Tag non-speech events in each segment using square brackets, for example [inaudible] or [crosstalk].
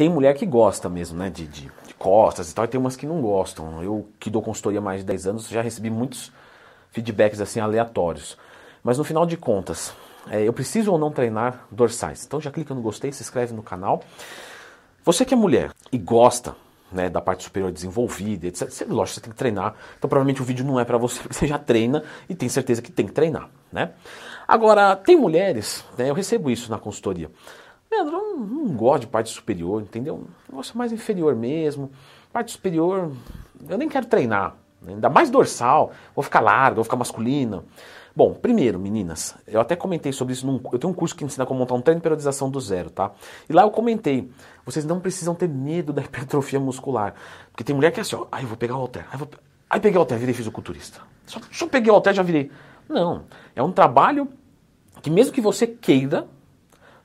tem mulher que gosta mesmo, né, de, de, de, costas e tal, e tem umas que não gostam. Eu, que dou consultoria há mais de 10 anos, já recebi muitos feedbacks assim aleatórios. Mas no final de contas, é, eu preciso ou não treinar dorsais? Então já clica no gostei, se inscreve no canal. Você que é mulher e gosta né, da parte superior desenvolvida, etc. Você, lógico, você tem que treinar. Então provavelmente o vídeo não é para você, [laughs] você já treina e tem certeza que tem que treinar, né? Agora, tem mulheres, né, eu recebo isso na consultoria. Leandro, eu não, não gosto de parte superior, entendeu? Eu gosto mais inferior mesmo. Parte superior, eu nem quero treinar. Né? Ainda mais dorsal, vou ficar larga, vou ficar masculina. Bom, primeiro, meninas, eu até comentei sobre isso. Num, eu tenho um curso que ensina como montar um treino de periodização do zero, tá? E lá eu comentei, vocês não precisam ter medo da hipertrofia muscular. Porque tem mulher que é assim, ó, aí eu vou pegar o halter, aí, vou, aí peguei o halter, virei fisiculturista. Só, só peguei o halter, já virei. Não, é um trabalho que mesmo que você queira,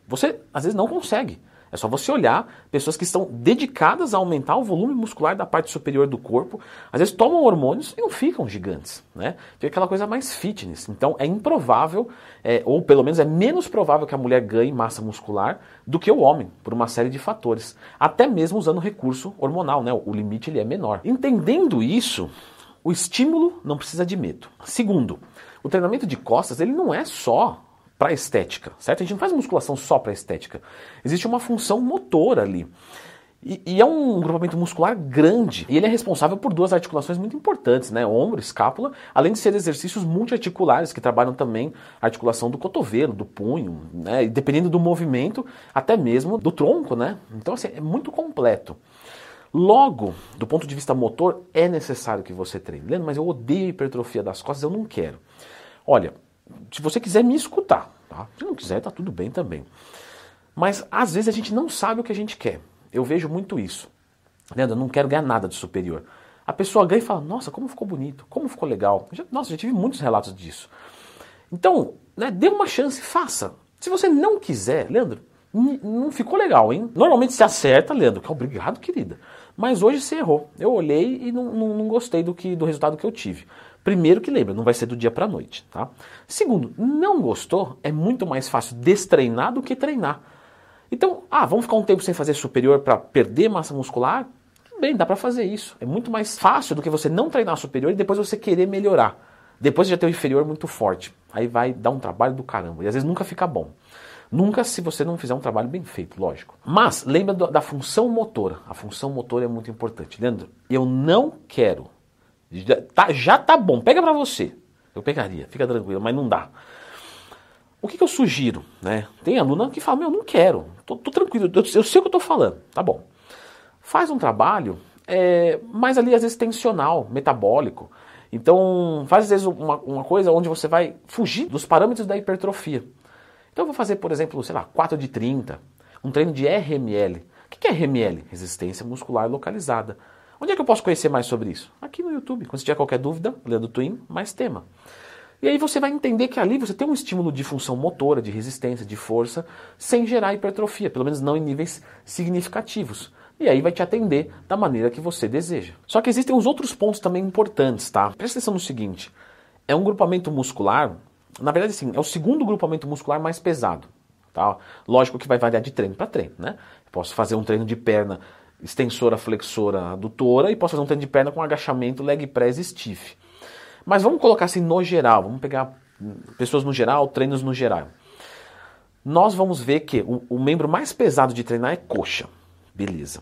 você às vezes não consegue. É só você olhar pessoas que estão dedicadas a aumentar o volume muscular da parte superior do corpo, às vezes tomam hormônios e não ficam gigantes, né? Fica aquela coisa mais fitness. Então é improvável, é, ou pelo menos é menos provável que a mulher ganhe massa muscular do que o homem, por uma série de fatores. Até mesmo usando recurso hormonal, né? O limite ele é menor. Entendendo isso, o estímulo não precisa de medo. Segundo, o treinamento de costas ele não é só para estética, certo? A gente não faz musculação só para estética. Existe uma função motora ali. E, e, é um grupamento muscular grande. E ele é responsável por duas articulações muito importantes, né? Ombro, escápula, além de ser exercícios multiarticulares que trabalham também a articulação do cotovelo, do punho, né? E dependendo do movimento, até mesmo do tronco, né? Então, assim, é muito completo. Logo, do ponto de vista motor, é necessário que você treine. Leandro, mas eu odeio hipertrofia das costas, eu não quero. Olha, se você quiser me escutar, tá? Se não quiser, tá tudo bem também. Mas às vezes a gente não sabe o que a gente quer. Eu vejo muito isso. Leandro, eu não quero ganhar nada de superior. A pessoa ganha e fala, nossa, como ficou bonito, como ficou legal. Nossa, já tive muitos relatos disso. Então, né, dê uma chance, faça. Se você não quiser, Leandro, não ficou legal, hein? Normalmente se acerta, Leandro, que obrigado, querida. Mas hoje você errou. Eu olhei e não, não, não gostei do, que, do resultado que eu tive. Primeiro que lembra, não vai ser do dia para noite, tá? Segundo, não gostou, é muito mais fácil destreinar do que treinar. Então, ah, vamos ficar um tempo sem fazer superior para perder massa muscular? Bem, dá para fazer isso. É muito mais fácil do que você não treinar superior e depois você querer melhorar. Depois já tem o inferior muito forte. Aí vai dar um trabalho do caramba. E às vezes nunca fica bom. Nunca se você não fizer um trabalho bem feito, lógico. Mas lembra da função motora. A função motora é muito importante. Leandro, eu não quero já tá, já tá bom, pega para você. Eu pegaria, fica tranquilo, mas não dá. O que, que eu sugiro? Né? Tem aluna que fala, meu, não quero, tô, tô tranquilo, eu, eu, sei o que eu tô falando, tá bom. Faz um trabalho, é, mas ali às vezes tensional, metabólico. Então, faz às vezes uma, uma coisa onde você vai fugir dos parâmetros da hipertrofia. Então eu vou fazer, por exemplo, sei lá, 4 de 30, um treino de RML. O que é RML? Resistência muscular localizada. Onde é que eu posso conhecer mais sobre isso? Aqui no YouTube. Quando você tiver qualquer dúvida, Leandro Twin, mais tema. E aí você vai entender que ali você tem um estímulo de função motora, de resistência, de força, sem gerar hipertrofia, pelo menos não em níveis significativos. E aí vai te atender da maneira que você deseja. Só que existem os outros pontos também importantes, tá? Presta atenção no seguinte: é um grupamento muscular, na verdade, sim, é o segundo grupamento muscular mais pesado. Tá? Lógico que vai variar de treino para treino, né? Posso fazer um treino de perna extensora, flexora, adutora e posso fazer um treino de perna com agachamento, leg press stiff. Mas vamos colocar assim no geral, vamos pegar pessoas no geral, treinos no geral. Nós vamos ver que o, o membro mais pesado de treinar é coxa, beleza.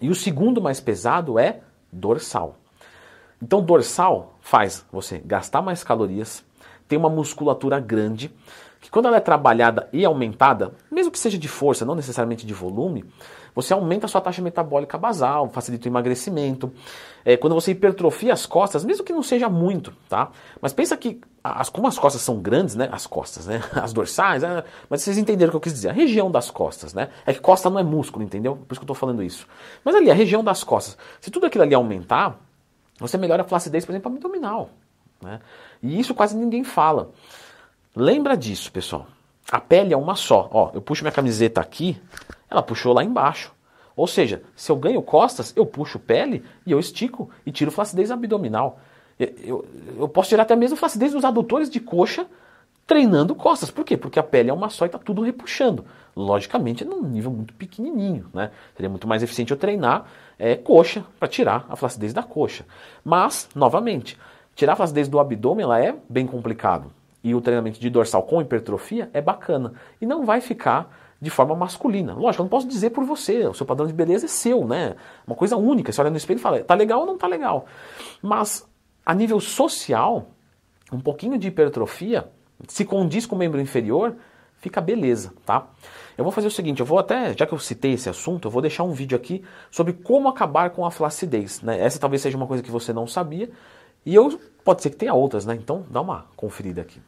E o segundo mais pesado é dorsal. Então, dorsal faz você gastar mais calorias, ter uma musculatura grande, que quando ela é trabalhada e aumentada, mesmo que seja de força, não necessariamente de volume, você aumenta a sua taxa metabólica basal, facilita o emagrecimento. É, quando você hipertrofia as costas, mesmo que não seja muito, tá? Mas pensa que, as, como as costas são grandes, né? As costas, né? [laughs] As dorsais, é, mas vocês entenderam o que eu quis dizer. A região das costas, né? É que costa não é músculo, entendeu? Por isso que eu tô falando isso. Mas ali, a região das costas. Se tudo aquilo ali aumentar, você melhora a flacidez, por exemplo, abdominal. Né? E isso quase ninguém fala. Lembra disso, pessoal. A pele é uma só. Ó, eu puxo minha camiseta aqui, ela puxou lá embaixo. Ou seja, se eu ganho costas, eu puxo pele e eu estico e tiro flacidez abdominal. Eu, eu, posso tirar até mesmo flacidez dos adutores de coxa treinando costas. Por quê? Porque a pele é uma só e está tudo repuxando. Logicamente, num nível muito pequenininho. Né? Seria muito mais eficiente eu treinar é, coxa para tirar a flacidez da coxa. Mas, novamente, tirar a flacidez do abdômen ela é bem complicado. E o treinamento de dorsal com hipertrofia é bacana. E não vai ficar de forma masculina. Lógico, eu não posso dizer por você, o seu padrão de beleza é seu, né? Uma coisa única. Você olha no espelho e fala, tá legal ou não tá legal? Mas, a nível social, um pouquinho de hipertrofia se condiz com o membro inferior, fica beleza, tá? Eu vou fazer o seguinte, eu vou até, já que eu citei esse assunto, eu vou deixar um vídeo aqui sobre como acabar com a flacidez, né? Essa talvez seja uma coisa que você não sabia, e eu pode ser que tenha outras, né? Então dá uma conferida aqui.